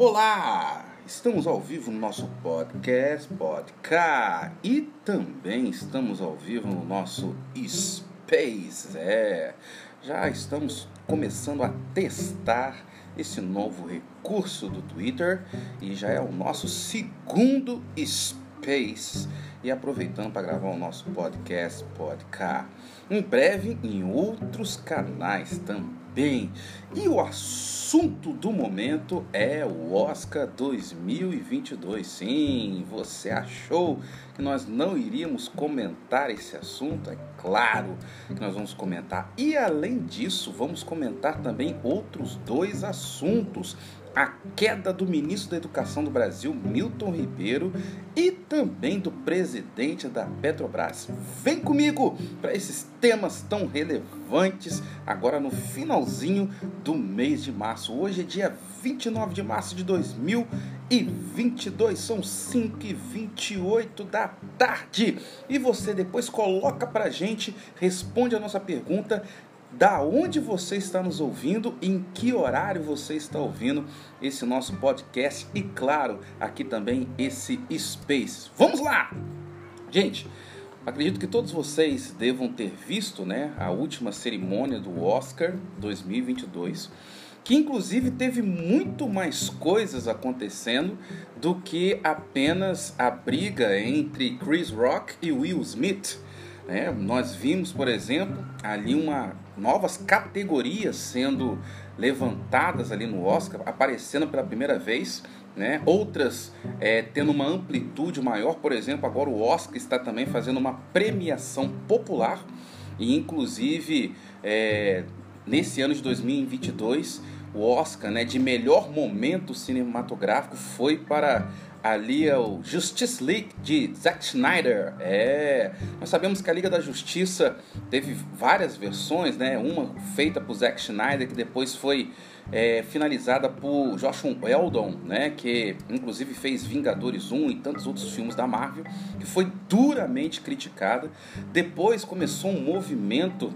Olá! Estamos ao vivo no nosso podcast Podcast e também estamos ao vivo no nosso Space. É, já estamos começando a testar esse novo recurso do Twitter e já é o nosso segundo Space. E aproveitando para gravar o nosso podcast Podcast. Em breve em outros canais também. E o assunto do momento é o Oscar 2022. Sim, você achou que nós não iríamos comentar esse assunto? É claro que nós vamos comentar. E além disso, vamos comentar também outros dois assuntos a queda do ministro da Educação do Brasil, Milton Ribeiro, e também do presidente da Petrobras. Vem comigo para esses temas tão relevantes agora no finalzinho do mês de março. Hoje é dia 29 de março de 2022, são 5 e 28 da tarde. E você depois coloca pra gente, responde a nossa pergunta da onde você está nos ouvindo, em que horário você está ouvindo esse nosso podcast e, claro, aqui também esse Space. Vamos lá! Gente, acredito que todos vocês devam ter visto né, a última cerimônia do Oscar 2022 que inclusive teve muito mais coisas acontecendo do que apenas a briga entre Chris Rock e Will Smith. É, nós vimos, por exemplo, ali uma novas categorias sendo levantadas ali no Oscar, aparecendo pela primeira vez, né? Outras é, tendo uma amplitude maior, por exemplo, agora o Oscar está também fazendo uma premiação popular e inclusive é, nesse ano de 2022 o Oscar, né, de melhor momento cinematográfico foi para ali é o Justice League de Zack Snyder. É, nós sabemos que a Liga da Justiça teve várias versões, né? Uma feita por Zack Snyder que depois foi é, finalizada por Joshua Weldon, né? Que inclusive fez Vingadores 1 e tantos outros filmes da Marvel, que foi duramente criticada. Depois começou um movimento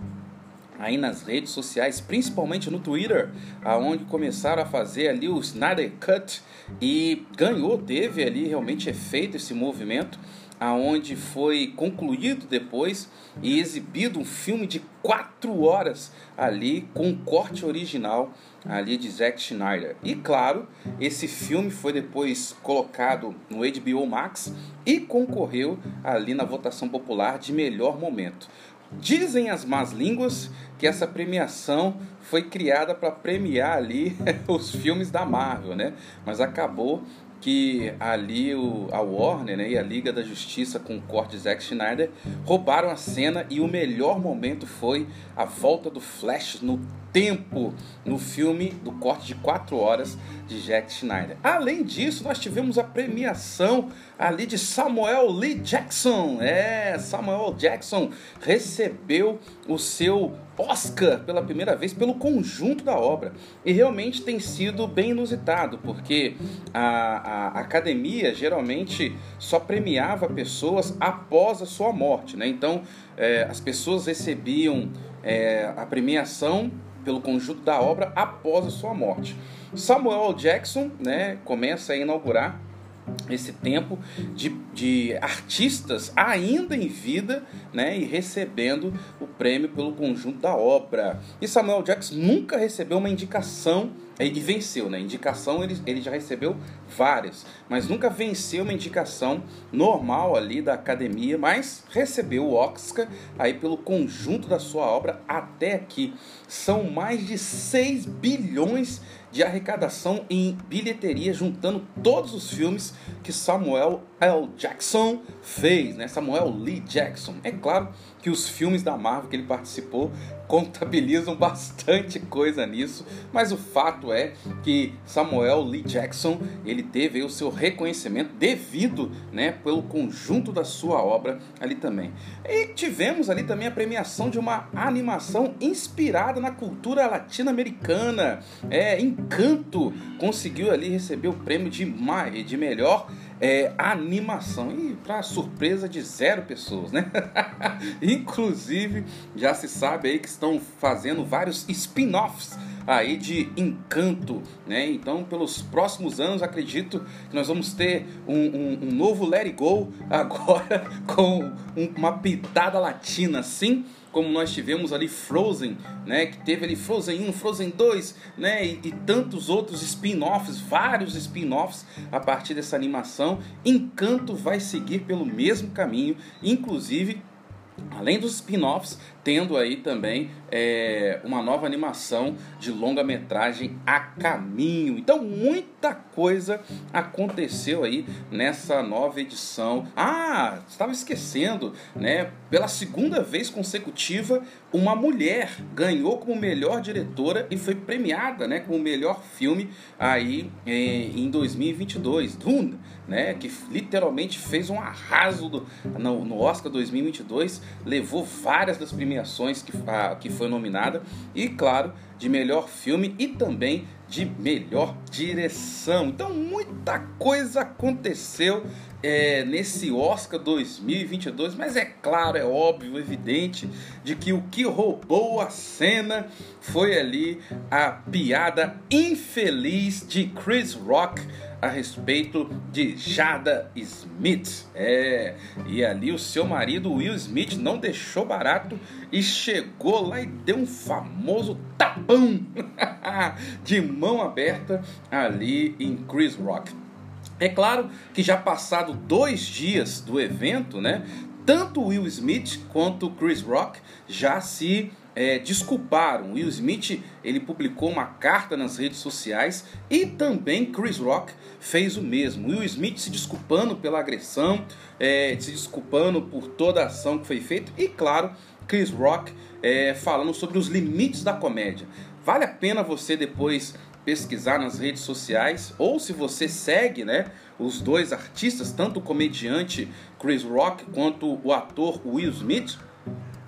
aí nas redes sociais, principalmente no Twitter, aonde começaram a fazer ali o Snyder Cut e ganhou, teve ali realmente efeito esse movimento, aonde foi concluído depois e exibido um filme de quatro horas ali com um corte original ali de Zack Schneider. E claro, esse filme foi depois colocado no HBO Max e concorreu ali na votação popular de melhor momento. Dizem as más línguas que essa premiação foi criada para premiar ali os filmes da Marvel, né? Mas acabou que ali o, a Warner né, e a Liga da Justiça com o corte de Zack Snyder roubaram a cena e o melhor momento foi a volta do Flash no tempo no filme do corte de 4 horas de Zack Snyder. Além disso, nós tivemos a premiação ali de Samuel Lee Jackson. É, Samuel Jackson recebeu o seu Oscar pela primeira vez pelo conjunto da obra. E realmente tem sido bem inusitado, porque a, a academia geralmente só premiava pessoas após a sua morte. Né? Então é, as pessoas recebiam é, a premiação pelo conjunto da obra após a sua morte. Samuel Jackson né, começa a inaugurar esse tempo de, de artistas ainda em vida né, e recebendo o prêmio pelo conjunto da obra. E Samuel Jackson nunca recebeu uma indicação e venceu, né? Indicação ele, ele já recebeu várias, mas nunca venceu uma indicação normal ali da academia, mas recebeu o Oscar aí pelo conjunto da sua obra até aqui. São mais de 6 bilhões de arrecadação em bilheteria, juntando todos os filmes que Samuel L. Jackson fez, né? Samuel Lee Jackson. É claro que os filmes da Marvel que ele participou contabilizam bastante coisa nisso, mas o fato é que Samuel Lee Jackson ele teve o seu reconhecimento devido, né, pelo conjunto da sua obra ali também. E tivemos ali também a premiação de uma animação inspirada na cultura latino-americana. É, Encanto conseguiu ali receber o prêmio de, de melhor é, animação. E para surpresa de zero pessoas, né? Inclusive, já se sabe aí que estão fazendo vários spin-offs aí de Encanto, né? Então, pelos próximos anos, acredito que nós vamos ter um, um, um novo Let It Go agora com uma pitada latina, sim como nós tivemos ali Frozen, né, que teve ali Frozen 1, Frozen 2, né, e, e tantos outros spin-offs, vários spin-offs a partir dessa animação. Encanto vai seguir pelo mesmo caminho, inclusive Além dos spin-offs, tendo aí também é, uma nova animação de longa-metragem a caminho. Então, muita coisa aconteceu aí nessa nova edição. Ah, estava esquecendo, né? Pela segunda vez consecutiva, uma mulher ganhou como melhor diretora e foi premiada, né, como melhor filme aí é, em 2022. Dune, né, que literalmente fez um arraso do, no, no Oscar 2022, levou várias das premiações que, a, que foi nominada e, claro, de melhor filme e também de melhor direção. Então, muita coisa aconteceu é, nesse Oscar 2022, mas é claro, é óbvio, evidente, de que o que roubou a cena foi ali a piada infeliz de Chris Rock a respeito de Jada Smith. É, e ali o seu marido Will Smith não deixou barato e chegou lá e deu um famoso tapão de mão aberta ali em Chris Rock. É claro que já passado dois dias do evento, né? Tanto Will Smith quanto Chris Rock já se é, desculparam. Will Smith ele publicou uma carta nas redes sociais e também Chris Rock fez o mesmo. Will Smith se desculpando pela agressão, é, se desculpando por toda a ação que foi feita e claro Chris Rock é, falando sobre os limites da comédia. Vale a pena você depois pesquisar nas redes sociais ou se você segue, né, os dois artistas, tanto o comediante Chris Rock quanto o ator Will Smith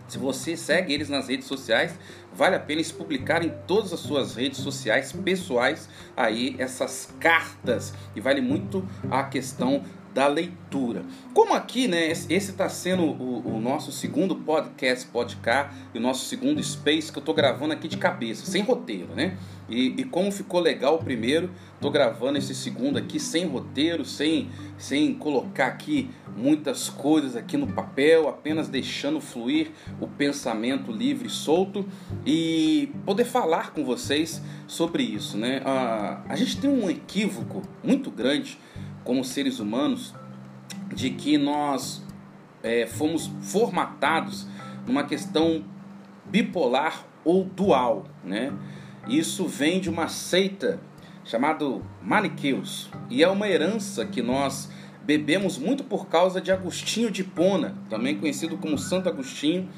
se você segue eles nas redes sociais, vale a pena eles publicarem em todas as suas redes sociais pessoais aí essas cartas. E vale muito a questão da leitura. Como aqui, né, esse está sendo o, o, nosso segundo podcast podcast e o nosso segundo space que eu estou gravando aqui de cabeça, sem roteiro, né? E, e como ficou legal o primeiro, estou gravando esse segundo aqui sem roteiro, sem, sem colocar aqui muitas coisas aqui no papel, apenas deixando fluir o pensamento livre e solto e poder falar com vocês sobre isso, né? A, a gente tem um equívoco muito grande como seres humanos, de que nós é, fomos formatados numa questão bipolar ou dual, né? Isso vem de uma seita chamado Maniqueus e é uma herança que nós bebemos muito por causa de Agostinho de Pona, também conhecido como Santo Agostinho,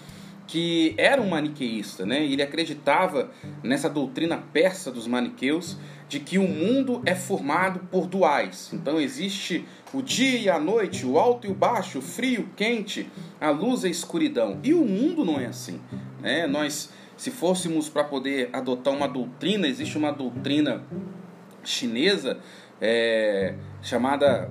que era um maniqueísta, né? Ele acreditava nessa doutrina persa dos maniqueus de que o mundo é formado por duais. Então existe o dia e a noite, o alto e o baixo, o frio, o quente, a luz e a escuridão. E o mundo não é assim, né? Nós se fôssemos para poder adotar uma doutrina, existe uma doutrina chinesa é, chamada,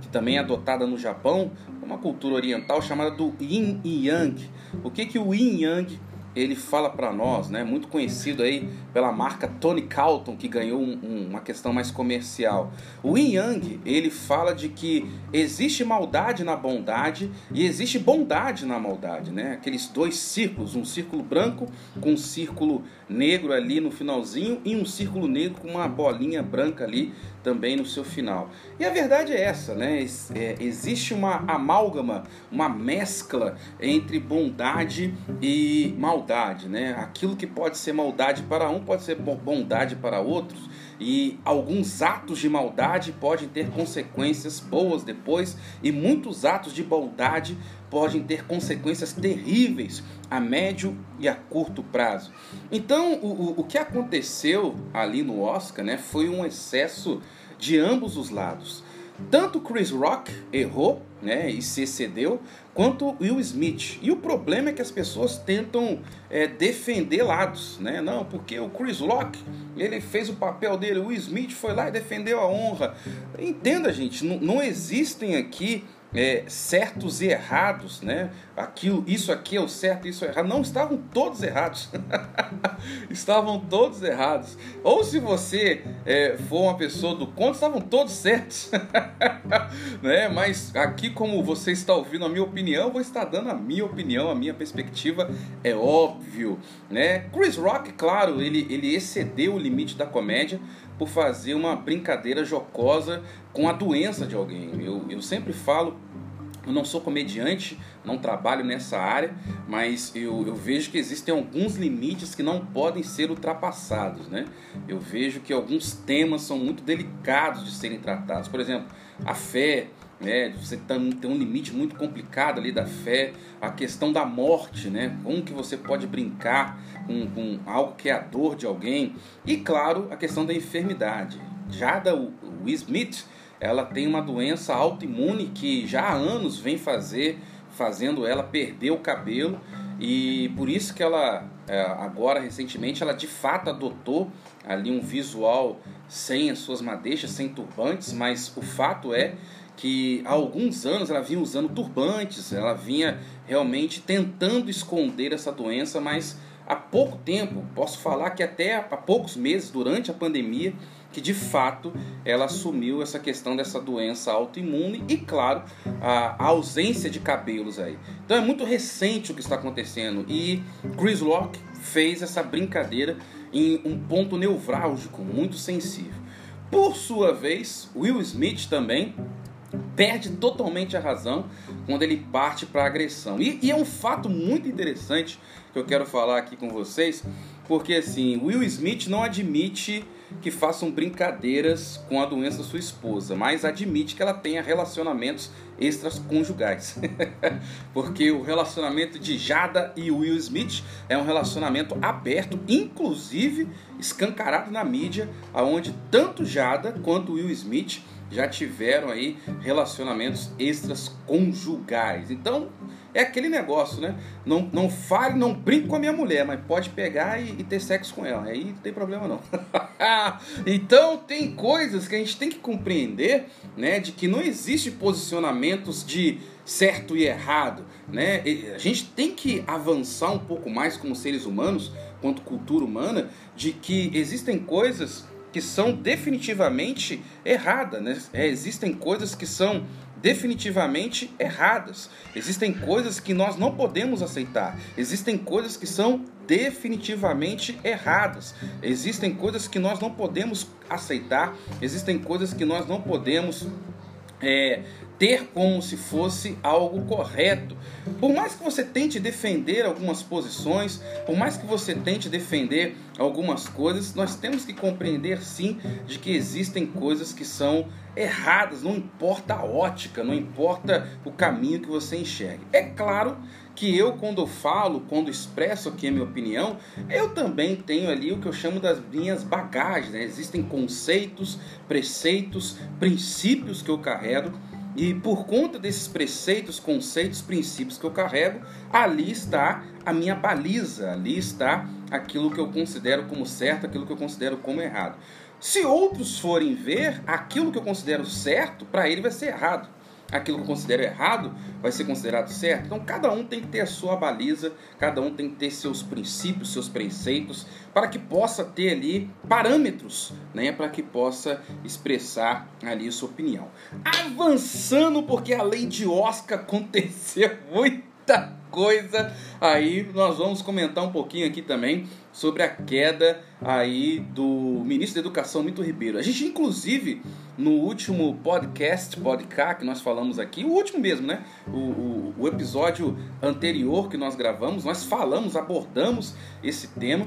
que também é adotada no Japão, uma cultura oriental chamada do Yin e Yang. O que, que o Yin Yang ele fala para nós, né, muito conhecido aí pela marca Tony Calton, que ganhou um, um, uma questão mais comercial. O Yin Yang, ele fala de que existe maldade na bondade e existe bondade na maldade, né? Aqueles dois círculos, um círculo branco com um círculo negro ali no finalzinho e um círculo negro com uma bolinha branca ali também no seu final. E a verdade é essa, né? É, existe uma amálgama, uma mescla entre bondade e maldade, né? Aquilo que pode ser maldade para um pode ser bondade para outros. E alguns atos de maldade podem ter consequências boas depois, e muitos atos de bondade podem ter consequências terríveis a médio e a curto prazo. Então, o, o, o que aconteceu ali no Oscar né, foi um excesso de ambos os lados. Tanto Chris Rock errou né, e se excedeu, quanto Will Smith. E o problema é que as pessoas tentam é, defender lados. Né? Não, porque o Chris Rock ele fez o papel dele, o Will Smith foi lá e defendeu a honra. Entenda, gente, não, não existem aqui é, certos e errados, né? aquilo, isso aqui é o certo, isso é errado. Não, estavam todos errados. estavam todos errados. Ou se você é, for uma pessoa do conto, estavam todos certos. né? Mas aqui, como você está ouvindo a minha opinião, vou estar dando a minha opinião, a minha perspectiva, é óbvio. Né? Chris Rock, claro, ele, ele excedeu o limite da comédia por fazer uma brincadeira jocosa com a doença de alguém. Eu, eu sempre falo eu não sou comediante, não trabalho nessa área, mas eu, eu, vejo que existem alguns limites que não podem ser ultrapassados. Né? Eu vejo que alguns temas são muito delicados de serem tratados. Por exemplo, a fé, né? você tem um limite muito complicado ali da fé, a questão da morte, né? como que você pode brincar com, com algo que é a dor de alguém, e claro, a questão da enfermidade. Já da Will Smith ela tem uma doença autoimune que já há anos vem fazer, fazendo ela perder o cabelo e por isso que ela é, agora recentemente ela de fato adotou ali um visual sem as suas madeixas, sem turbantes, mas o fato é que há alguns anos ela vinha usando turbantes, ela vinha realmente tentando esconder essa doença, mas há pouco tempo, posso falar que até há poucos meses, durante a pandemia, que de fato ela assumiu essa questão dessa doença autoimune e, claro, a, ausência de cabelos aí. Então é muito recente o que está acontecendo e Chris Rock fez essa brincadeira em um ponto nevrálgico, muito sensível. Por sua vez, Will Smith também perde totalmente a razão quando ele parte para a agressão. E, e, é um fato muito interessante que eu quero falar aqui com vocês, porque assim, Will Smith não admite que façam brincadeiras com a doença da sua esposa, mas admite que ela tenha relacionamentos extraconjugais. Porque o relacionamento de Jada e Will Smith é um relacionamento aberto, inclusive escancarado na mídia, aonde tanto Jada quanto Will Smith já tiveram aí relacionamentos extraconjugais. Então, é aquele negócio, né? Não, não fale, não brinque com a minha mulher, mas pode pegar e, e ter sexo com ela. Aí não tem problema não. então tem coisas que a gente tem que compreender, né? De que não existe posicionamentos de certo e errado, né? A gente tem que avançar um pouco mais como seres humanos, quanto cultura humana, de que existem coisas que são definitivamente erradas, né? É, existem coisas que são definitivamente erradas. Existem coisas que nós não podemos aceitar. Existem coisas que são definitivamente erradas. Existem coisas que nós não podemos aceitar. Existem coisas que nós não podemos é, ter como se fosse algo correto. Por mais que você tente defender algumas posições, por mais que você tente defender algumas coisas, nós temos que compreender sim de que existem coisas que são erradas, não importa a ótica, não importa o caminho que você enxergue. É claro que eu, quando falo, quando expresso aqui a minha opinião, eu também tenho ali o que eu chamo das minhas bagagens. Né? Existem conceitos, preceitos, princípios que eu carrego e por conta desses preceitos, conceitos, princípios que eu carrego, ali está a minha baliza, ali está aquilo que eu considero como certo, aquilo que eu considero como errado. Se outros forem ver, aquilo que eu considero certo, para ele vai ser errado aquilo que eu considero errado vai ser considerado certo. Então cada um tem que ter a sua baliza, cada um tem que ter seus princípios, seus preceitos, para que possa ter ali parâmetros, né, para que possa expressar ali sua opinião. Avançando porque a lei de Oscar aconteceu muita coisa. Aí nós vamos comentar um pouquinho aqui também sobre a queda aí do ministro da Educação, Mito Ribeiro. A gente, inclusive, no último podcast, podcast que nós falamos aqui, o último mesmo, né? O, o, o episódio anterior que nós gravamos, nós falamos, abordamos esse tema,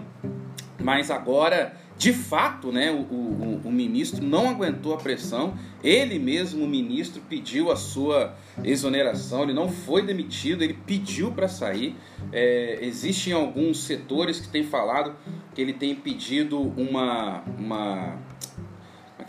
mas agora de fato, né, o, o, o, ministro não aguentou a pressão, ele mesmo, o ministro, pediu a sua exoneração, ele não foi demitido, ele pediu para sair. É, existem alguns setores que têm falado que ele tem pedido uma, uma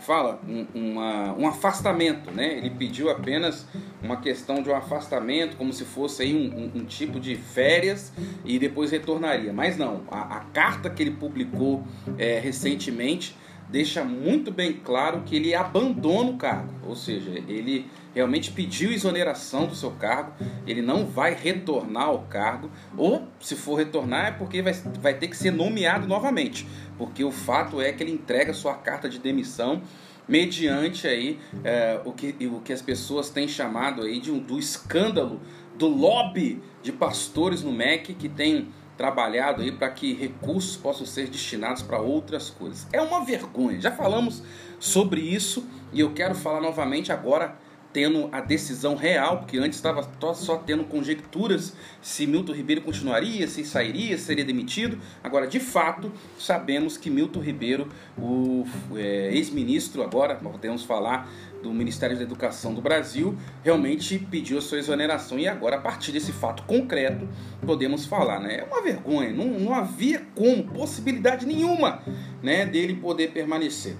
fala? Um, uma, um afastamento, né? Ele pediu apenas uma questão de um afastamento, como se fosse aí um, um, um tipo de férias e depois retornaria. Mas não, a, a carta que ele publicou é, recentemente deixa muito bem claro que ele abandona o cargo, ou seja, ele realmente pediu exoneração do seu cargo, ele não vai retornar ao cargo, ou se for retornar é porque vai, vai ter que ser nomeado novamente, porque o fato é que ele entrega sua carta de demissão mediante aí é, o, que, o que as pessoas têm chamado aí de um, do escândalo do lobby de pastores no MEC que tem trabalhado aí para que recursos possam ser destinados para outras coisas. É uma vergonha. Já falamos sobre isso e eu quero falar novamente agora tendo a decisão real, porque antes estava só tendo conjecturas se Milton Ribeiro continuaria, se sairia, se seria demitido. Agora, de fato, sabemos que Milton Ribeiro, o é, ex-ministro, agora podemos falar do Ministério da Educação do Brasil, realmente pediu a sua exoneração e agora, a partir desse fato concreto, podemos falar. Né? É uma vergonha, não, não havia como, possibilidade nenhuma né, dele poder permanecer.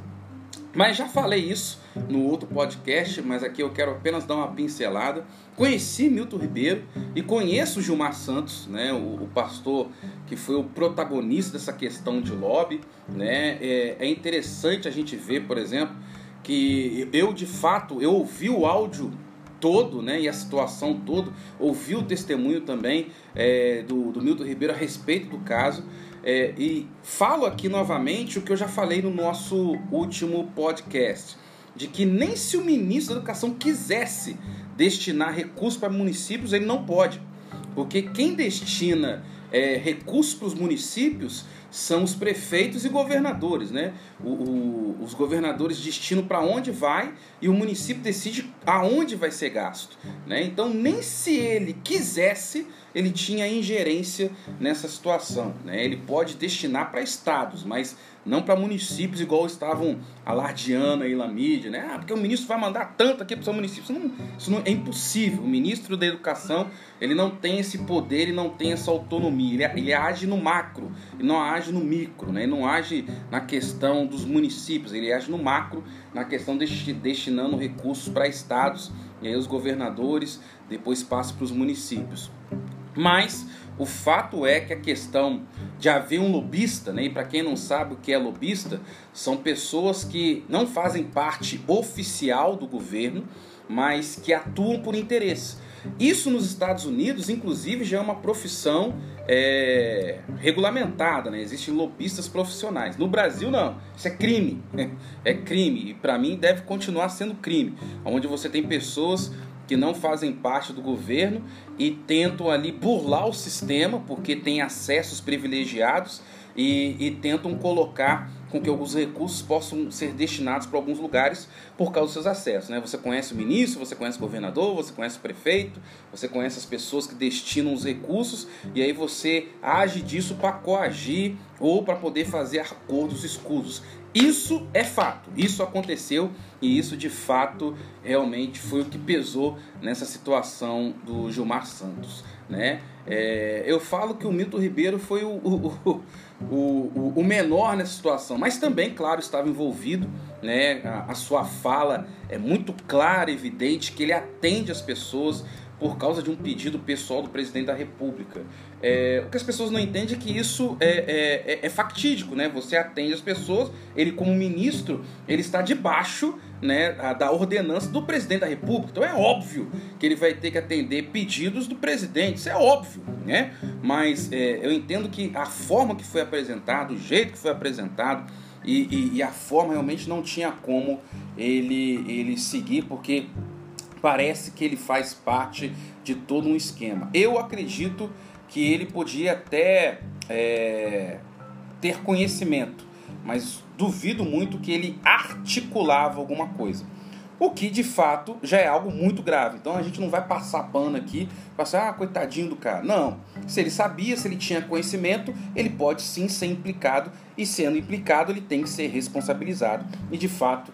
Mas já falei isso no outro podcast, mas aqui eu quero apenas dar uma pincelada. Conheci Milton Ribeiro e conheço Gilmar Santos, né, o, o pastor que foi o protagonista dessa questão de lobby. Né? É, é interessante a gente ver, por exemplo, que eu de fato eu ouvi o áudio todo, né, e a situação todo, ouvi o testemunho também é, do, do Milton Ribeiro a respeito do caso. É, e falo aqui novamente o que eu já falei no nosso último podcast, de que nem se o ministro da Educação quisesse destinar recursos para municípios, ele não pode. Porque quem destina é, recursos para os municípios são os prefeitos e governadores, né? O, o, os governadores destinam para onde vai e o município decide aonde vai ser gasto, né? Então nem se ele quisesse ele tinha ingerência nessa situação, né? Ele pode destinar para estados, mas não para municípios igual estavam alardeando aí na mídia, né? Ah, porque o ministro vai mandar tanto aqui para o seu município. Isso, não, isso não, é impossível. O ministro da Educação ele não tem esse poder, ele não tem essa autonomia. Ele, ele age no macro, ele não age no micro, né? Ele não age na questão dos municípios, ele age no macro, na questão de destinando recursos para estados e aí os governadores depois passam para os municípios. Mas o fato é que a questão de haver um lobista, né? e para quem não sabe o que é lobista, são pessoas que não fazem parte oficial do governo, mas que atuam por interesse. Isso nos Estados Unidos, inclusive, já é uma profissão é, regulamentada, né? Existem lobistas profissionais. No Brasil, não. Isso é crime. É crime. E para mim deve continuar sendo crime. Onde você tem pessoas que não fazem parte do governo e tentam ali burlar o sistema porque têm acessos privilegiados e, e tentam colocar com que alguns recursos possam ser destinados para alguns lugares por causa dos seus acessos. Né? Você conhece o ministro, você conhece o governador, você conhece o prefeito, você conhece as pessoas que destinam os recursos e aí você age disso para coagir ou para poder fazer acordos escusos. Isso é fato, isso aconteceu e isso de fato realmente foi o que pesou nessa situação do Gilmar Santos. Né? É, eu falo que o Milton Ribeiro foi o, o, o, o, menor nessa situação, mas também, claro, estava envolvido. Né? A, a sua fala é muito clara, evidente, que ele atende as pessoas por causa de um pedido pessoal do presidente da República. É, o que as pessoas não entendem é que isso é, é, é, é, factídico, né? Você atende as pessoas, ele como ministro, ele está debaixo né, da ordenança do presidente da República. Então é óbvio que ele vai ter que atender pedidos do presidente, isso é óbvio, né? Mas é, eu entendo que a forma que foi apresentado, o jeito que foi apresentado, e, e, e a forma realmente não tinha como ele, ele seguir, porque parece que ele faz parte de todo um esquema. Eu acredito que ele podia até é, ter conhecimento, mas duvido muito que ele articulava alguma coisa. O que de fato já é algo muito grave. Então a gente não vai passar pano aqui, passar, ah, coitadinho do cara. Não. Se ele sabia, se ele tinha conhecimento, ele pode sim ser implicado, e sendo implicado, ele tem que ser responsabilizado. E de fato,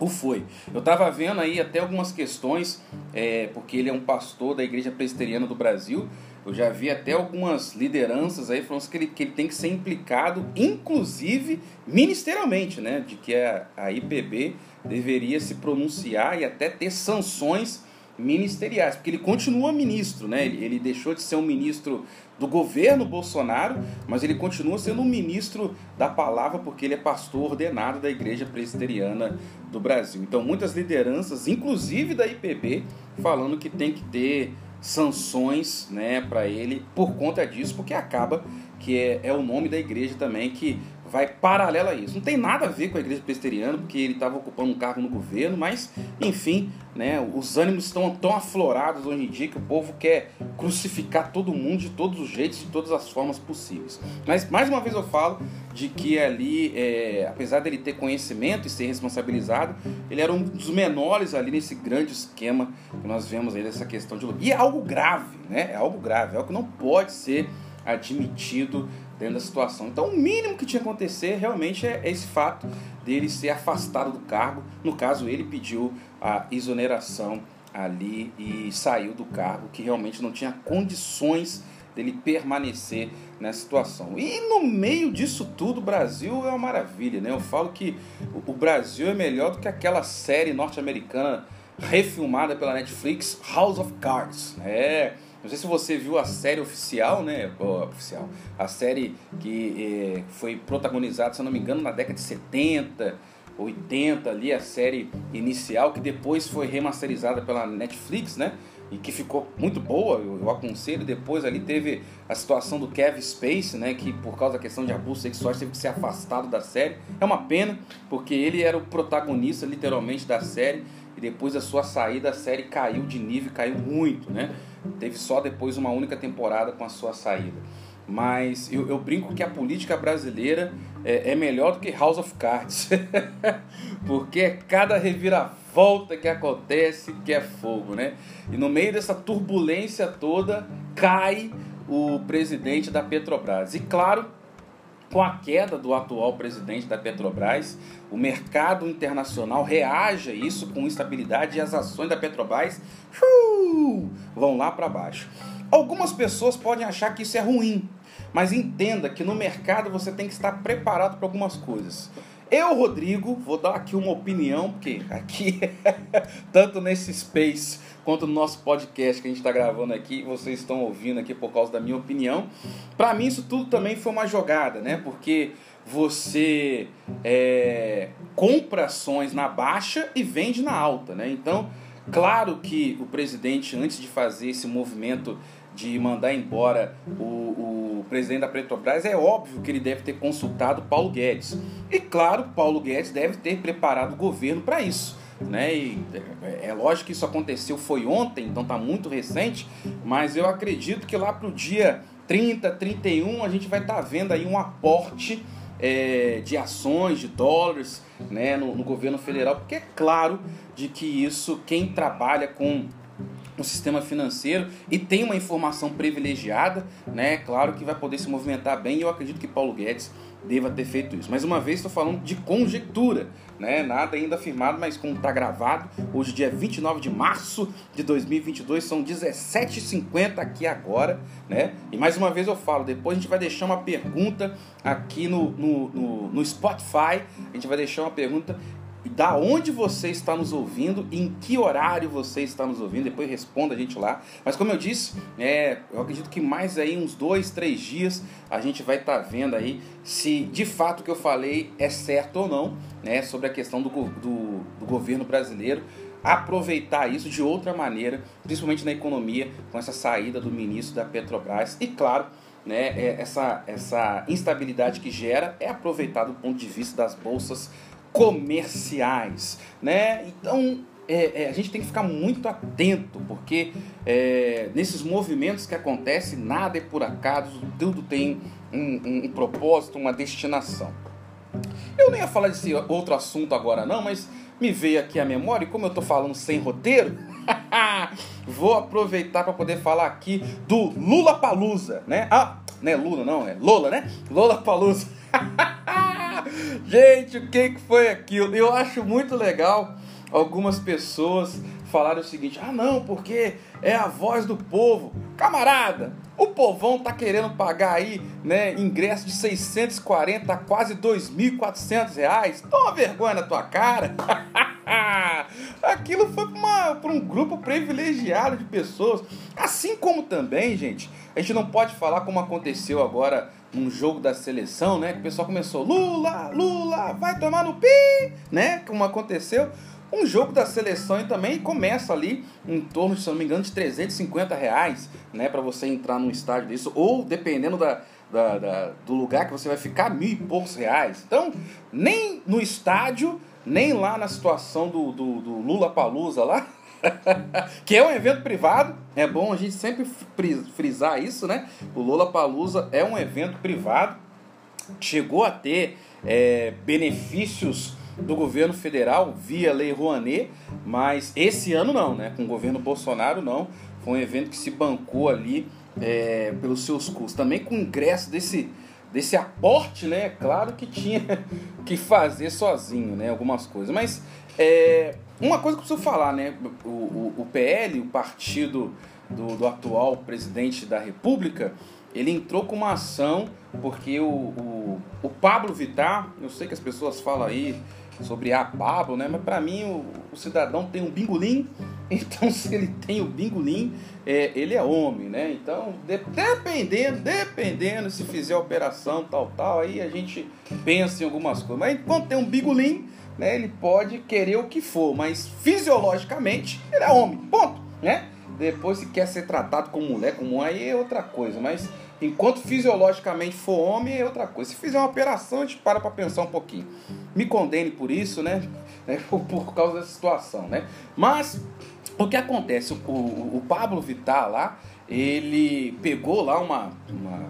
o foi. Eu estava vendo aí até algumas questões, é, porque ele é um pastor da Igreja Presbiteriana do Brasil. Eu já vi até algumas lideranças aí falando que ele, que ele tem que ser implicado, inclusive ministerialmente, né? De que a, a IPB deveria se pronunciar e até ter sanções ministeriais, porque ele continua ministro, né? Ele, ele deixou de ser um ministro do governo Bolsonaro, mas ele continua sendo um ministro da palavra porque ele é pastor ordenado da Igreja Presbiteriana do Brasil. Então, muitas lideranças, inclusive da IPB, falando que tem que ter sanções né, para ele por conta disso, porque acaba que é, é o nome da igreja também que vai paralela a isso. Não tem nada a ver com a igreja presbiteriana, porque ele estava ocupando um cargo no governo, mas, enfim, né, os ânimos estão tão aflorados hoje em dia que o povo quer crucificar todo mundo de todos os jeitos, de todas as formas possíveis. Mas, mais uma vez, eu falo de que ali, é, apesar dele ter conhecimento e ser responsabilizado, ele era um dos menores ali nesse grande esquema que nós vemos aí dessa questão de. E é algo grave, né? É algo grave, é algo que não pode ser admitido dentro da situação. Então, o mínimo que tinha que acontecer realmente é esse fato dele ser afastado do cargo. No caso, ele pediu a exoneração ali e saiu do cargo, que realmente não tinha condições dele permanecer nessa situação. E no meio disso tudo, o Brasil é uma maravilha, né? Eu falo que o Brasil é melhor do que aquela série norte-americana refilmada pela Netflix, House of Cards. É, não sei se você viu a série oficial, né? oficial. A série que eh, foi protagonizada, se eu não me engano, na década de 70, 80 ali, a série inicial, que depois foi remasterizada pela Netflix, né? E que ficou muito boa, eu, eu aconselho. Depois ali teve a situação do Kevin Space, né? Que por causa da questão de abusos sexuais teve que ser afastado da série. É uma pena, porque ele era o protagonista, literalmente, da série. E depois da sua saída, a série caiu de nível, caiu muito, né? Teve só depois uma única temporada com a sua saída. Mas eu, eu brinco que a política brasileira é, é melhor do que House of Cards. Porque é cada reviravolta que acontece que é fogo, né? E no meio dessa turbulência toda, cai o presidente da Petrobras. E claro, com a queda do atual presidente da Petrobras, o mercado internacional reage a isso com instabilidade e as ações da Petrobras uh, vão lá para baixo. Algumas pessoas podem achar que isso é ruim, mas entenda que no mercado você tem que estar preparado para algumas coisas. Eu, Rodrigo, vou dar aqui uma opinião, porque aqui, tanto nesse space quanto no nosso podcast que a gente está gravando aqui, vocês estão ouvindo aqui por causa da minha opinião. Para mim, isso tudo também foi uma jogada, né? Porque você é, compra ações na baixa e vende na alta, né? Então, claro que o presidente, antes de fazer esse movimento de mandar embora o, o presidente da Petrobras, é óbvio que ele deve ter consultado Paulo Guedes. E claro, Paulo Guedes deve ter preparado o governo para isso né? E é, é lógico que isso aconteceu foi ontem, então está muito recente, mas eu acredito que lá para o dia 30, 31 a gente vai estar tá vendo aí um aporte é, de ações, de dólares, né, no, no governo federal, porque é claro de que isso quem trabalha com o sistema financeiro e tem uma informação privilegiada, né? Claro que vai poder se movimentar bem e eu acredito que Paulo Guedes deva ter feito isso. Mais uma vez estou falando de conjectura, né? Nada ainda afirmado, mas como está gravado, hoje dia 29 de março de 2022, são 17h50 aqui agora, né? E mais uma vez eu falo, depois a gente vai deixar uma pergunta aqui no, no, no, no Spotify, a gente vai deixar uma pergunta da onde você está nos ouvindo, em que horário você está nos ouvindo, depois responda a gente lá. Mas como eu disse, é, eu acredito que mais aí uns dois, três dias a gente vai estar tá vendo aí se de fato o que eu falei é certo ou não, né, sobre a questão do, do, do governo brasileiro aproveitar isso de outra maneira, principalmente na economia, com essa saída do ministro da Petrobras. E claro, né, é, essa, essa instabilidade que gera é aproveitada do ponto de vista das bolsas comerciais, né? Então é, é, a gente tem que ficar muito atento, porque é, nesses movimentos que acontecem, nada é por acaso, tudo tem um, um, um, propósito, uma destinação. Eu nem ia falar desse outro assunto agora não, mas me veio aqui a memória e como eu estou falando sem roteiro, vou aproveitar para poder falar aqui do Lula Palusa, né? Ah, não é Lula não, é Lola, né? Lola Palusa. Gente, o que foi aquilo? Eu acho muito legal algumas pessoas falaram o seguinte: ah, não, porque é a voz do povo. Camarada, o povão tá querendo pagar aí, né, ingresso de 640 a quase 2.400 reais. Toma vergonha na tua cara. Aquilo foi para um grupo privilegiado de pessoas. Assim como também, gente, a gente não pode falar como aconteceu agora num jogo da seleção, né? Que o pessoal começou, Lula, Lula, vai tomar no pi, né? Como aconteceu. Um jogo da seleção e também começa ali em torno, se não me engano, de 350 reais, né? Para você entrar num estádio disso, ou dependendo da, da, da, do lugar que você vai ficar, mil e poucos reais. Então, nem no estádio, nem lá na situação do, do, do Lula Palusa lá, que é um evento privado, é bom a gente sempre frisar isso, né? O Lula Palusa é um evento privado, chegou a ter é, benefícios do governo federal via Lei Rouanet, mas esse ano não, né? Com o governo Bolsonaro não. Foi um evento que se bancou ali é, pelos seus custos. Também com o ingresso desse, desse aporte, né? Claro que tinha que fazer sozinho, né? Algumas coisas. Mas é, uma coisa que eu preciso falar, né? O, o, o PL, o partido do, do, atual presidente da República, ele entrou com uma ação porque o, o, o Pablo Vittar, eu sei que as pessoas falam aí sobre a Pablo, né? Mas para mim o, o, cidadão tem um bingolim, então se ele tem o bingolim, é, ele é homem, né? Então, de, dependendo, dependendo se fizer operação tal, tal, aí a gente pensa em algumas coisas. Mas enquanto tem um bingolim, né? Ele pode querer o que for, mas fisiologicamente ele é homem, ponto, né? Depois se quer ser tratado como mulher, como aí é outra coisa, mas enquanto fisiologicamente for homem é outra coisa. Se fizer uma operação, a gente para para pensar um pouquinho. Me condene por isso, né? É, por causa dessa situação, né? Mas o que acontece? O, o, Pablo Vittar lá, ele pegou lá uma, uma,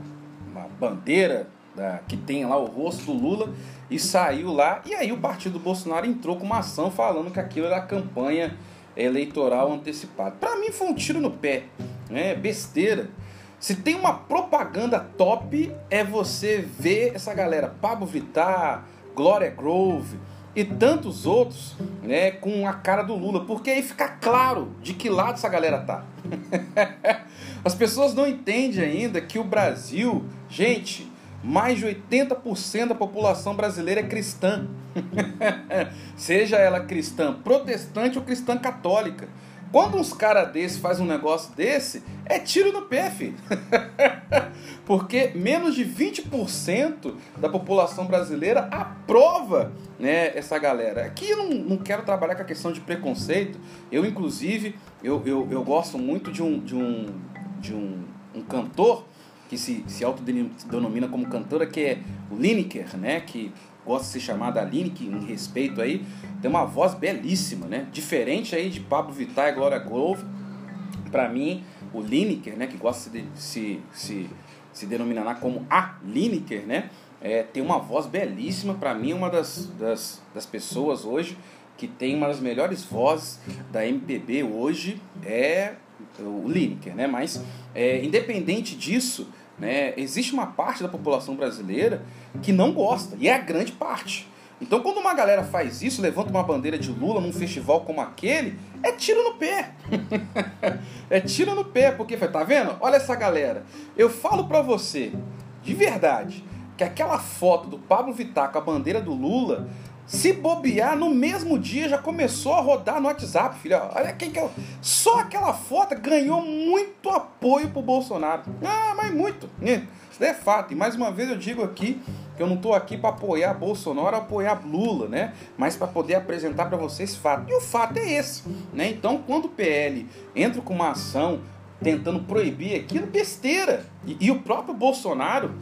uma bandeira da, que tem lá o rosto do Lula e saiu lá. E aí o partido Bolsonaro entrou com uma ação falando que aquilo era campanha eleitoral antecipada. Para mim foi um tiro no pé, né? Besteira. Se tem uma propaganda top, é você ver essa galera, Pablo Vittar, Glória Grove e tantos outros, né, com a cara do Lula, porque aí fica claro de que lado essa galera tá. As pessoas não entendem ainda que o Brasil, gente, mais de 80% da população brasileira é cristã. Seja ela cristã protestante ou cristã católica. Quando uns caras desse faz um negócio desse, é tiro no pé, filho. Porque menos de 20% da população brasileira aprova né, essa galera. Aqui eu não, não quero trabalhar com a questão de preconceito. Eu, inclusive, eu, eu, eu gosto muito de um, de um, de um, um cantor que se, se autodenomina como cantora, que é o Lineker, né? Que gosta de ser chamada Aline, que em respeito aí, tem uma voz belíssima, né? Diferente aí de Pablo Vittar e Glória Groove. Para mim, o Lineker, né? Que gosta de se, se, se denominar como a Lineker, né? É, tem uma voz belíssima. Para mim, uma das, das, das pessoas hoje que tem uma das melhores vozes da MPB hoje é o Lineker, né? Mas é, independente disso, né, existe uma parte da população brasileira que não gosta, e é a grande parte. Então, quando uma galera faz isso, levanta uma bandeira de Lula num festival como aquele, é tiro no pé. é tiro no pé, porque, tá vendo? Olha essa galera. Eu falo pra você, de verdade, que aquela foto do Pablo Vittar com a bandeira do Lula se bobear, no mesmo dia já começou a rodar no WhatsApp, filho. Olha quem que é. Só aquela foto ganhou muito apoio pro Bolsonaro. Ah, mas muito. Né? Isso é fato. E mais uma vez eu digo aqui que eu não estou aqui para apoiar Bolsonaro, apoiar Lula, né? Mas para poder apresentar para vocês fato. E o fato é esse, né? Então, quando o PL entra com uma ação tentando proibir aquilo, besteira. E, e o próprio Bolsonaro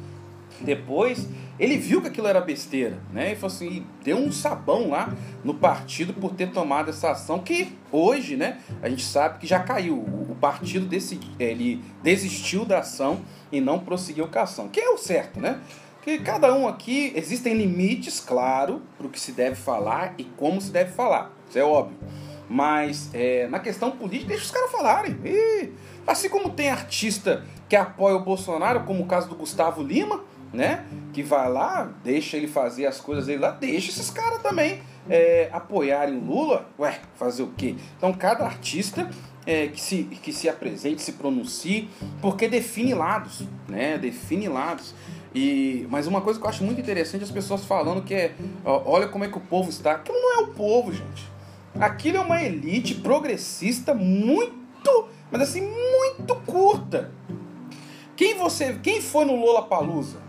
depois ele viu que aquilo era besteira, né? E falou assim, deu um sabão lá no partido por ter tomado essa ação que hoje, né? A gente sabe que já caiu. O partido decidi, ele desistiu da ação e não prosseguiu com a ação, que é o certo, né? Que cada um aqui existem limites, claro, para o que se deve falar e como se deve falar. Isso é óbvio. Mas é, na questão política, deixa os caras falarem. E, assim como tem artista que apoia o Bolsonaro, como o caso do Gustavo Lima, né? Que vai lá, deixa ele fazer as coisas dele lá, deixa esses caras também é, apoiarem o Lula. Ué, fazer o quê? Então cada artista é, que, se, que se apresente, se pronuncie, porque define lados, né? Define lados. E, mas uma coisa que eu acho muito interessante as pessoas falando que é, ó, olha como é que o povo está. Aquilo não é o povo, gente. Aquilo é uma elite progressista muito, mas assim, muito curta Quem você, quem foi no Lola Palusa?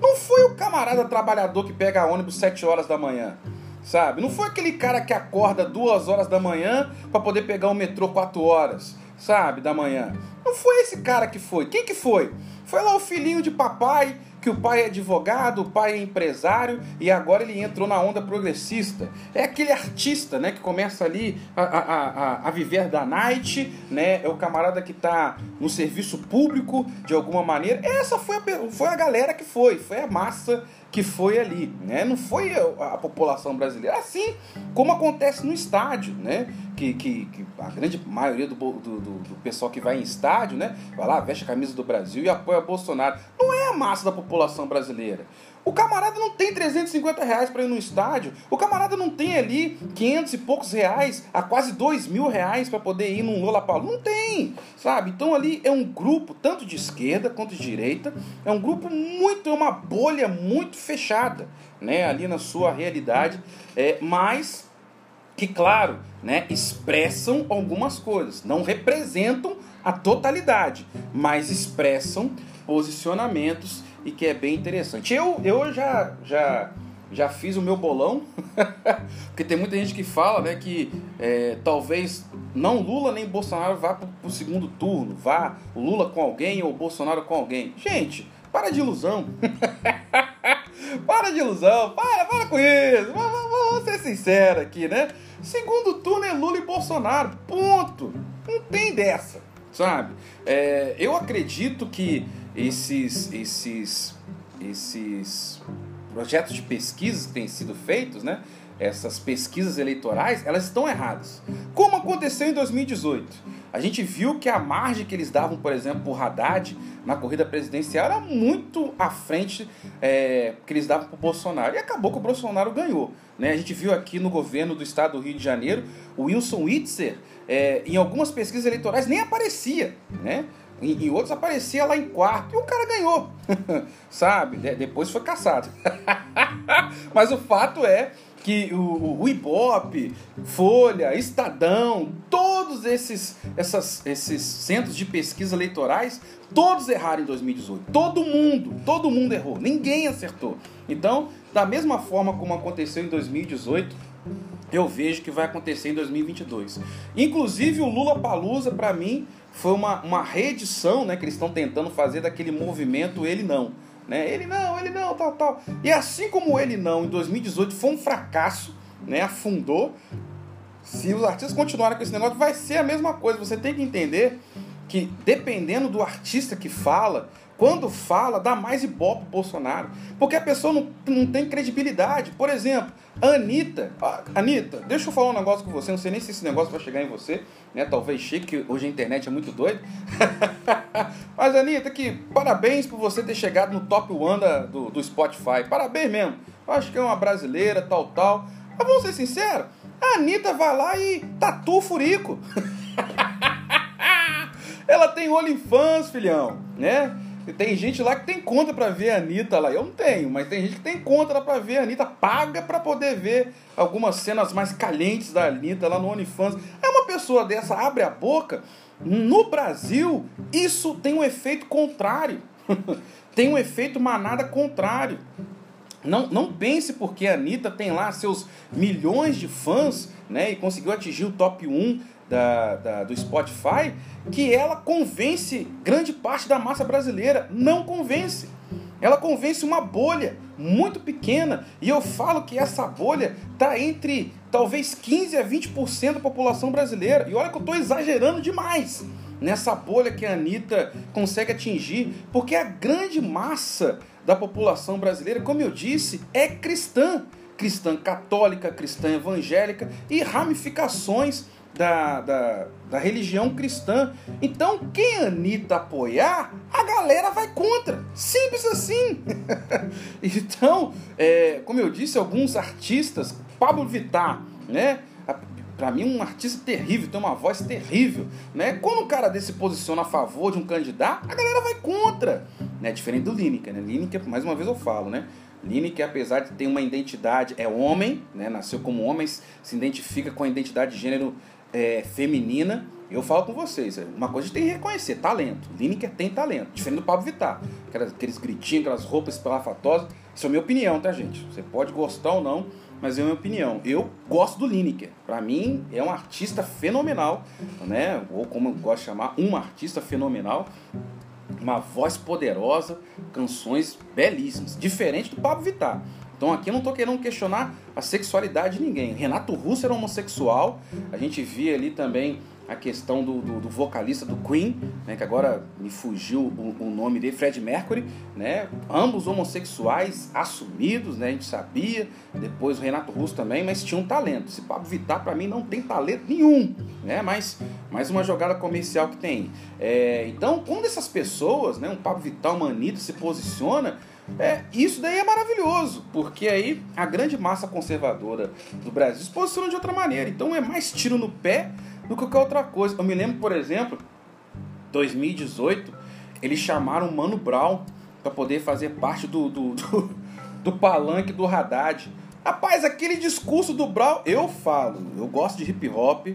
Não foi o camarada trabalhador que pega ônibus 7 horas da manhã, sabe? Não foi aquele cara que acorda 2 horas da manhã para poder pegar o metrô 4 horas, sabe, da manhã. Não foi esse cara que foi. Quem que foi? Foi lá o filhinho de papai que o pai é advogado, o pai é empresário e agora ele entrou na onda progressista. É aquele artista, né, que começa ali a, a, a, a viver da night, né, é o camarada que está no serviço público de alguma maneira. Essa foi a, foi a galera que foi, foi a massa que foi ali, né? Não foi a, a população brasileira, assim como acontece no estádio, né? Que, que, que a grande maioria do, do, do, pessoal que vai em estádio, né? Vai lá, veste a camisa do Brasil e apoia Bolsonaro. Não é a massa da população brasileira. O camarada não tem 350 reais para ir no estádio. O camarada não tem ali 500 e poucos reais a quase 2 mil reais para poder ir num Lollapalooza. Não tem, sabe? Então ali é um grupo, tanto de esquerda quanto de direita, é um grupo muito, é uma bolha muito fechada, né? Ali na sua realidade, é, mas que, claro, né, expressam algumas coisas. Não representam a totalidade, mas expressam posicionamentos e que é bem interessante. Eu, eu já, já, já fiz o meu bolão, porque tem muita gente que fala né, que é, talvez não Lula nem Bolsonaro vá para o segundo turno, vá Lula com alguém ou Bolsonaro com alguém. Gente, para de ilusão. para de ilusão, para, para com isso. Vamos ser sincero aqui, né? Segundo turno é Lula e Bolsonaro, ponto. Não tem dessa, sabe? É, eu acredito que esses, esses, esses projetos de pesquisa que têm sido feitos, né? essas pesquisas eleitorais, elas estão erradas. Como aconteceu em 2018. A gente viu que a margem que eles davam, por exemplo, por Haddad na corrida presidencial era muito à frente é, que eles davam para o Bolsonaro. E acabou que o Bolsonaro ganhou. Né? A gente viu aqui no governo do estado do Rio de Janeiro, o Wilson Witzer, é, em algumas pesquisas eleitorais, nem aparecia. Né? Em, outros aparecia lá em quarto e o cara ganhou, sabe? De, depois foi caçado. Mas o fato é que o, o Ibope, Folha, Estadão, todos esses, essas, esses centros de pesquisa eleitorais, todos erraram em 2018. Todo mundo, todo mundo errou. Ninguém acertou. Então, da mesma forma como aconteceu em 2018, eu vejo que vai acontecer em 2022. Inclusive o Lula Palusa, para mim, foi uma, uma reedição né, que eles estão tentando fazer daquele movimento Ele Não. Né? Ele não, ele não, tal, tal. E assim como ele não, em 2018 foi um fracasso, né? afundou. Se os artistas continuarem com esse negócio, vai ser a mesma coisa. Você tem que entender que, dependendo do artista que fala, quando fala, dá mais ibope pro Bolsonaro. Porque a pessoa não, não tem credibilidade. Por exemplo, a Anitta. Anitta, deixa eu falar um negócio com você. Não sei nem se esse negócio vai chegar em você. Né? Talvez chegue, que hoje a internet é muito doida. Mas, Anitta, que parabéns por você ter chegado no top 1 da, do, do Spotify. Parabéns mesmo. Eu acho que é uma brasileira, tal, tal. Mas vamos ser sinceros. A Anitta vai lá e tatua o furico. Ela tem OnlyFans, filhão, né? Tem gente lá que tem conta para ver a Anitta lá. Eu não tenho, mas tem gente que tem conta para ver a Anitta, paga para poder ver algumas cenas mais calientes da Anitta lá no OnlyFans. É uma pessoa dessa abre a boca. No Brasil, isso tem um efeito contrário. tem um efeito manada contrário. Não, não pense porque a Anitta tem lá seus milhões de fãs né, e conseguiu atingir o top 1 da, da, do Spotify que ela convence grande parte da massa brasileira. Não convence. Ela convence uma bolha muito pequena. E eu falo que essa bolha está entre talvez 15 a 20% da população brasileira. E olha que eu estou exagerando demais nessa bolha que a Anitta consegue atingir, porque a grande massa da população brasileira, como eu disse, é cristã. Cristã católica, cristã evangélica e ramificações da, da, da religião cristã. Então, quem a Anitta apoiar, a galera vai contra. Simples assim. então, é, como eu disse, alguns artistas, Pablo Vittar, né? Pra mim, um artista terrível, tem uma voz terrível, né? Quando um cara desse se posiciona a favor de um candidato, a galera vai contra, né? Diferente do Lineker, né? Lineker, mais uma vez eu falo, né? Lineker, apesar de ter uma identidade, é homem, né? Nasceu como homem, se identifica com a identidade de gênero é, feminina, Eu falo com vocês, é, uma coisa a gente tem que reconhecer, talento. Lineker tem talento, diferente do Pablo Vittar. Aqueles gritinhos, aquelas roupas espalafatosas. Isso é a minha opinião, tá, gente? Você pode gostar ou não, mas é a minha opinião. Eu gosto do Lineker. Para mim, é um artista fenomenal, né? Ou como eu gosto de chamar, um artista fenomenal. Uma voz poderosa, canções belíssimas. Diferente do Pablo Vittar. Então aqui eu não estou querendo questionar a sexualidade de ninguém. Renato Russo era homossexual. A gente via ali também a questão do, do, do, vocalista do Queen, né, que agora me fugiu o, o, nome dele, Fred Mercury, né, ambos homossexuais assumidos, né, a gente sabia, depois o Renato Russo também, mas tinha um talento. Esse Pablo Vittar para mim não tem talento nenhum, né, mas mais uma jogada comercial que tem. É, então, quando essas pessoas, né, um Pablo Vittar, um Manito se posiciona, é, isso daí é maravilhoso, porque aí a grande massa conservadora do Brasil se posiciona de outra maneira. Então é mais tiro no pé do que qualquer outra coisa. Eu me lembro, por exemplo, 2018, eles chamaram o Mano Brown para poder fazer parte do, do, do, do palanque do Haddad. Rapaz, aquele discurso do Brown, eu falo, eu gosto de hip hop,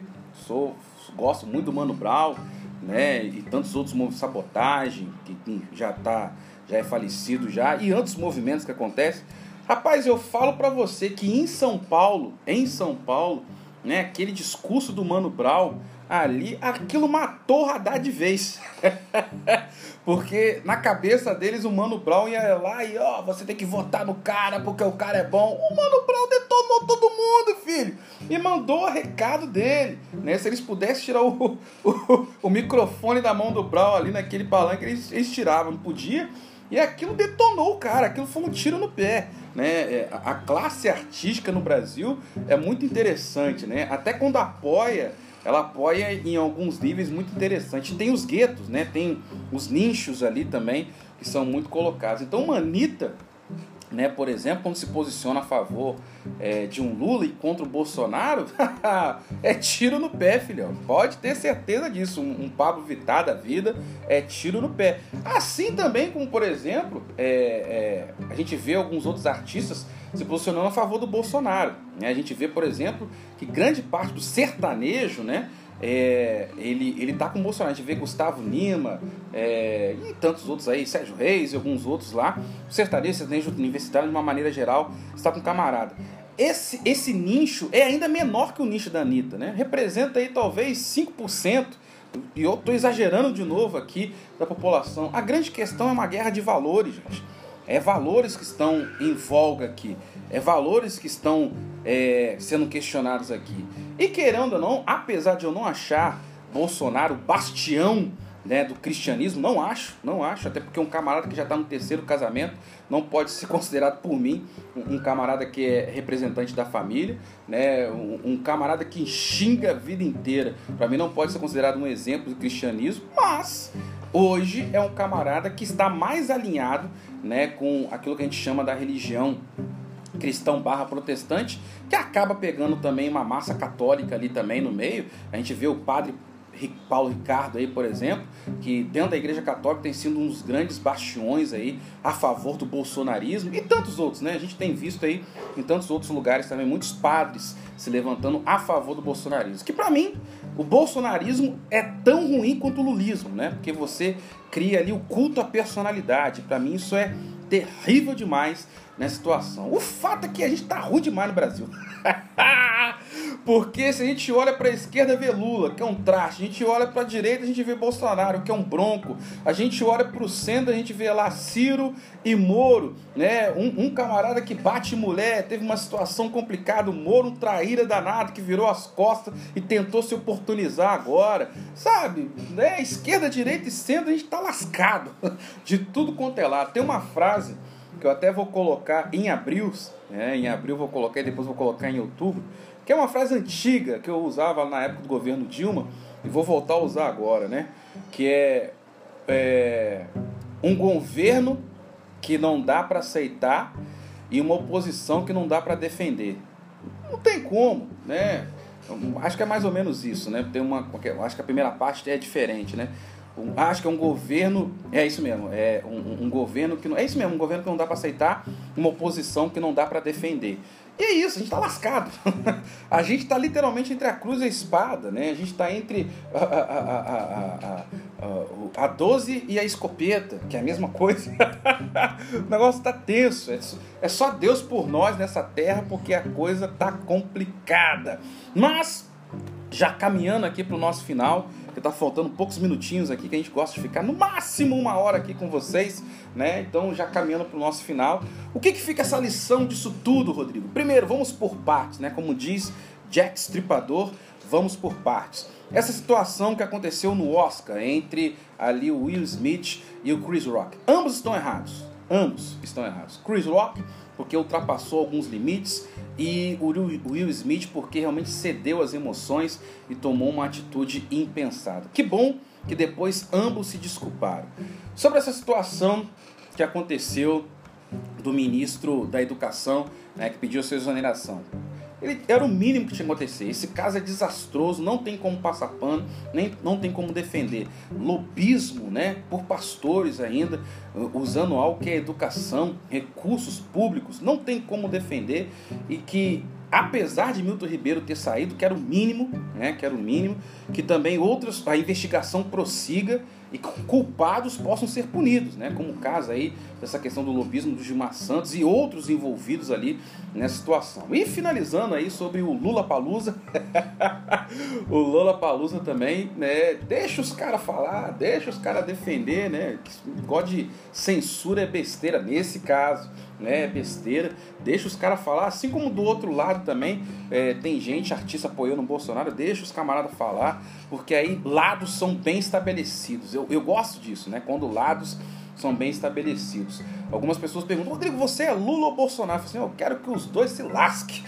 sou, gosto muito do Mano Brown, né? E tantos outros movimentos sabotagem, que, já tá, já é falecido já, e outros movimentos que acontecem. Rapaz, eu falo para você que em São Paulo, em São Paulo, né, aquele discurso do Mano Brown ali, aquilo matou o Haddad de vez. porque na cabeça deles o Mano Brown ia lá e ó, você tem que votar no cara porque o cara é bom. O Mano Brown detonou todo mundo, filho. E mandou o recado dele. Né? Se eles pudessem tirar o, o, o microfone da mão do Brown ali naquele palanque, eles, eles tiravam, não podia. E aquilo detonou o cara, aquilo foi um tiro no pé. Né? É, a classe artística no Brasil é muito interessante, né? Até quando apoia, ela apoia em alguns níveis muito interessantes. Tem os guetos, né? Tem os nichos ali também que são muito colocados. Então, Manita né, por exemplo, quando se posiciona a favor é, de um Lula e contra o Bolsonaro, é tiro no pé, filhão. Pode ter certeza disso. Um, um, Pablo Vittar da vida é tiro no pé. Assim também como, por exemplo, é, é, a gente vê alguns outros artistas se posicionando a favor do Bolsonaro. Né? A gente vê, por exemplo, que grande parte do sertanejo, né, é, ele, ele tá com Bolsonaro. A gente vê Gustavo Lima é, e tantos outros aí, Sérgio Reis e alguns outros lá. O sertanejo, sertanejo universitário, de uma maneira geral, está com camarada. Esse, esse nicho é ainda menor que o nicho da Anitta, né? Representa aí talvez 5%, e eu estou exagerando de novo aqui, da população. A grande questão é uma guerra de valores, gente. É valores que estão em folga aqui. É valores que estão é, sendo questionados aqui. E querendo ou não, apesar de eu não achar Bolsonaro bastião né, do cristianismo, não acho, não acho, até porque um camarada que já está no terceiro casamento não pode ser considerado por mim um, camarada que é representante da família, né, um, um camarada que xinga a vida inteira, para mim não pode ser considerado um exemplo do cristianismo, mas hoje é um camarada que está mais alinhado né, com aquilo que a gente chama da religião cristão barra protestante, que acaba pegando também uma massa católica ali também no meio. A gente vê o padre Paulo Ricardo aí, por exemplo, que dentro da Igreja Católica tem sido um dos grandes bastiões aí a favor do bolsonarismo e tantos outros, né? A gente tem visto aí em tantos outros lugares também muitos padres se levantando a favor do bolsonarismo. Que para mim, o bolsonarismo é tão ruim quanto o lulismo, né? Porque você cria ali o culto à personalidade. Para mim isso é terrível demais nessa situação. O fato é que a gente tá ruim demais no Brasil. Porque se a gente olha para a esquerda vê Lula, que é um traste, a gente olha para a direita a gente vê Bolsonaro, que é um bronco, a gente olha para o centro a gente vê lá Ciro e Moro, né? Um, um, camarada que bate mulher, teve uma situação complicada, o Moro um traíra danado que virou as costas e tentou se oportunizar agora, sabe? Né? Esquerda, direita e centro a gente tá lascado de tudo quanto é lá. Tem uma frase que eu até vou colocar em abril, né? em abril vou colocar e depois vou colocar em outubro, que é uma frase antiga que eu usava na época do governo Dilma e vou voltar a usar agora, né? Que é, é um governo que não dá para aceitar e uma oposição que não dá para defender. Não tem como, né? Acho que é mais ou menos isso, né? Tem uma, acho que a primeira parte é diferente, né? Um, acho que é um governo, é isso mesmo, é um, um, governo que não, é isso mesmo, um governo que não dá para aceitar, uma oposição que não dá para defender. E é isso, a gente está lascado. a gente está literalmente entre a cruz e a espada, né? A gente está entre a, a, a, a, 12 e a escopeta, que é a mesma coisa. o negócio está tenso. É, é só Deus por nós nessa terra, porque a coisa tá complicada. Mas, já caminhando aqui para o nosso final, porque tá faltando poucos minutinhos aqui que a gente gosta de ficar no máximo uma hora aqui com vocês, né? Então já caminhando para o nosso final, o que que fica essa lição disso tudo, Rodrigo? Primeiro, vamos por partes, né? Como diz Jack Stripador, vamos por partes. Essa situação que aconteceu no Oscar entre ali o Will Smith e o Chris Rock, ambos estão errados. Ambos estão errados. Chris Rock porque ultrapassou alguns limites e o Will Smith porque realmente cedeu às emoções e tomou uma atitude impensada. Que bom que depois ambos se desculparam. Sobre essa situação que aconteceu do ministro da Educação, né, que pediu sua exoneração. Ele era o mínimo que tinha que acontecer. Esse caso é desastroso, não tem como passar pano, nem não tem como defender. Lobismo, né, por pastores ainda, usando algo que é educação, recursos públicos, não tem como defender e que apesar de Milton Ribeiro ter saído, que era o mínimo, né, que era o mínimo, que também outros a investigação prossiga e culpados possam ser punidos, né? Como o caso aí dessa questão do lobismo do Gilmar Santos e outros envolvidos ali nessa situação. E finalizando aí sobre o Lula Palusa, o Lula Palusa também, né? Deixa os caras falar, deixa os caras defender, né? God de censura é besteira nesse caso né? Besteira. Deixa os caras falar, assim como do outro lado também é, tem gente, artista apoiando o Bolsonaro, deixa os camaradas falar, porque aí lados são bem estabelecidos. Eu, eu gosto disso, né? Quando lados são bem estabelecidos. Algumas pessoas perguntam, Rodrigo, você é Lula ou Bolsonaro? Eu, assim, eu quero que os dois se lasquem.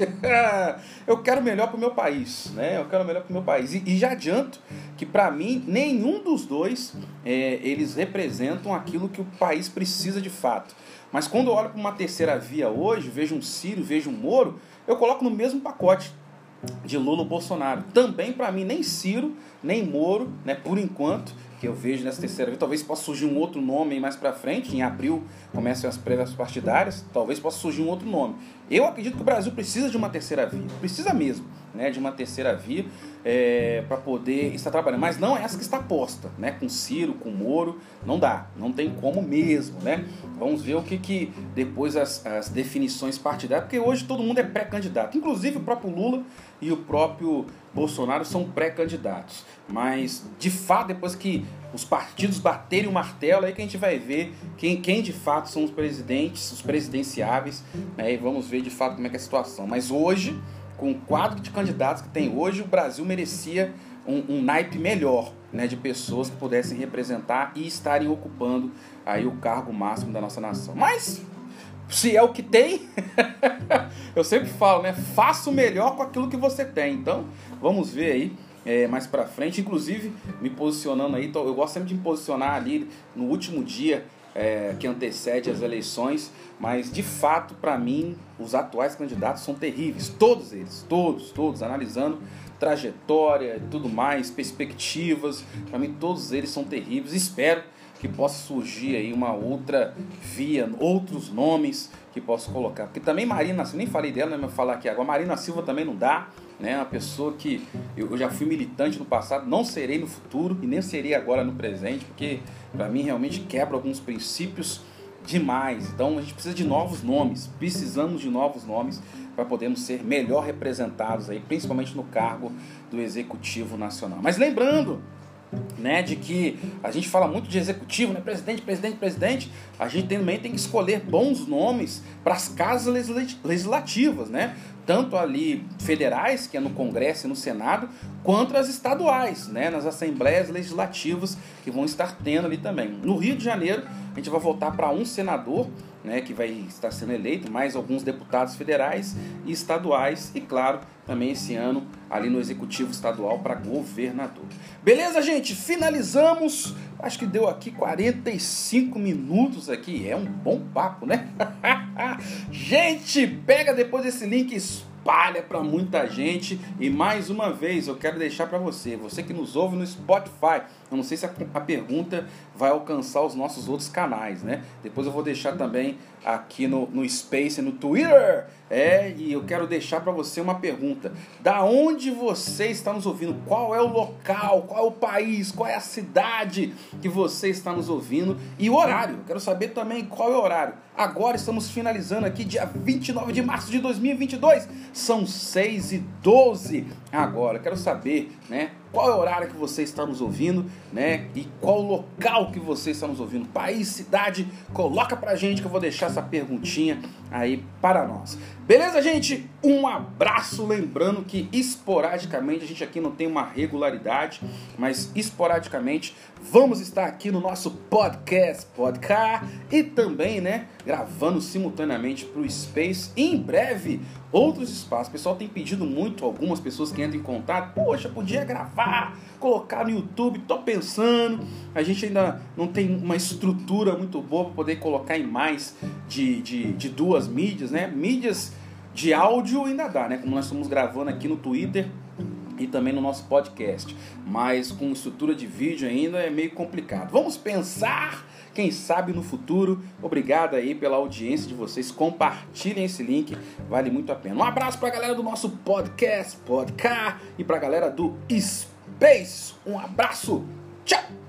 eu quero melhor para o meu país, né? Eu quero melhor para o meu país. E, e, já adianto que para mim nenhum dos dois é, eles representam aquilo que o país precisa de fato. Mas quando eu olho para uma terceira via hoje, vejo um Ciro, vejo um Moro, eu coloco no mesmo pacote de Lula ou Bolsonaro. Também para mim nem Ciro, nem Moro, né, por enquanto, que eu vejo nessa terceira via, talvez possa surgir um outro nome mais para frente, em abril começam as prévias partidárias, talvez possa surgir um outro nome. Eu acredito que o Brasil precisa de uma terceira via, precisa mesmo, né, de uma terceira via é, para poder estar trabalhando. Mas não é essa que está posta, né? Com Ciro, com Moro, não dá, não tem como mesmo, né? Vamos ver o que, que depois as, as definições partidárias, porque hoje todo mundo é pré-candidato, inclusive o próprio Lula e o próprio Bolsonaro são pré-candidatos. Mas, de fato, depois que os partidos baterem o martelo, aí que a gente vai ver quem, quem de fato são os presidentes, os presidenciáveis, né? e vamos ver de fato como é que é a situação. Mas hoje com o quadro de candidatos que tem hoje, o Brasil merecia um, um naipe melhor né, de pessoas que pudessem representar e estarem ocupando aí o cargo máximo da nossa nação. Mas, se é o que tem, eu sempre falo, né? Faça o melhor com aquilo que você tem. Então, vamos ver aí é, mais pra frente. Inclusive, me posicionando aí, eu gosto sempre de me posicionar ali no último dia é, que antecede as eleições, mas de fato, para mim, os atuais candidatos são terríveis, todos eles, todos, todos, analisando trajetória e tudo mais, perspectivas, para mim todos eles são terríveis. Espero que possa surgir aí uma outra via, outros nomes que posso colocar. Porque também Marina, nem falei dela, né, mas vou falar aqui agora. Marina Silva também não dá, né? Uma pessoa que eu, já fui militante no passado, não serei no futuro e nem serei agora no presente, porque para mim realmente quebra alguns princípios demais. Então a gente precisa de novos nomes, precisamos de novos nomes para podermos ser melhor representados aí, principalmente no cargo do executivo nacional. Mas lembrando, né, de que a gente fala muito de executivo, né, presidente, presidente, presidente, a gente também tem que escolher bons nomes para as casas legislativas, né? Tanto ali federais, que é no Congresso e no Senado, quanto as estaduais, né, nas assembleias legislativas que vão estar tendo ali também. No Rio de Janeiro, a gente vai voltar para um senador, né, que vai estar sendo eleito, mais alguns deputados federais e estaduais, e claro, também esse ano ali no executivo estadual para governador. Beleza, gente? Finalizamos. Acho que deu aqui 45 minutos aqui. É um bom papo, né? gente, pega depois esse link espalha para muita gente. E mais uma vez eu quero deixar para você, você que nos ouve no Spotify, Eu não sei se a, a pergunta vai alcançar os nossos outros canais, né? Depois eu vou deixar também aqui no, no Space, no Twitter. É, e eu quero deixar para você uma pergunta. Da onde você está nos ouvindo? Qual é o local? Qual é o país? Qual é a cidade que você está nos ouvindo? E o horário. Eu quero saber também qual é o horário. Agora estamos finalizando aqui, dia 29 de março de 2022. São 6 e 12 agora. Quero saber, né? Qual é o horário que você está nos ouvindo, né? E qual local que você está nos ouvindo? País, cidade? Coloca pra gente que eu vou deixar essa perguntinha aí para nós. Beleza, gente? Um abraço. Lembrando que esporadicamente, a gente aqui não tem uma regularidade, mas esporadicamente vamos estar aqui no nosso podcast, podcast, e também, né, gravando simultaneamente para o Space. Em breve, outros espaços. O pessoal tem pedido muito, algumas pessoas que entram em contato, poxa, podia gravar, colocar no YouTube, tô pensando. A gente ainda não tem uma estrutura muito boa para poder colocar em mais de, de, de duas mídias, né? Mídias de áudio ainda dá, né? Como nós estamos gravando aqui no Twitter e também no nosso podcast. Mas com estrutura de vídeo ainda é meio complicado. Vamos pensar, quem sabe no futuro. Obrigado aí pela audiência de vocês. Compartilhem esse link, vale muito a pena. Um abraço para a galera do nosso podcast, podcast e para a galera do Space. Um abraço. Tchau.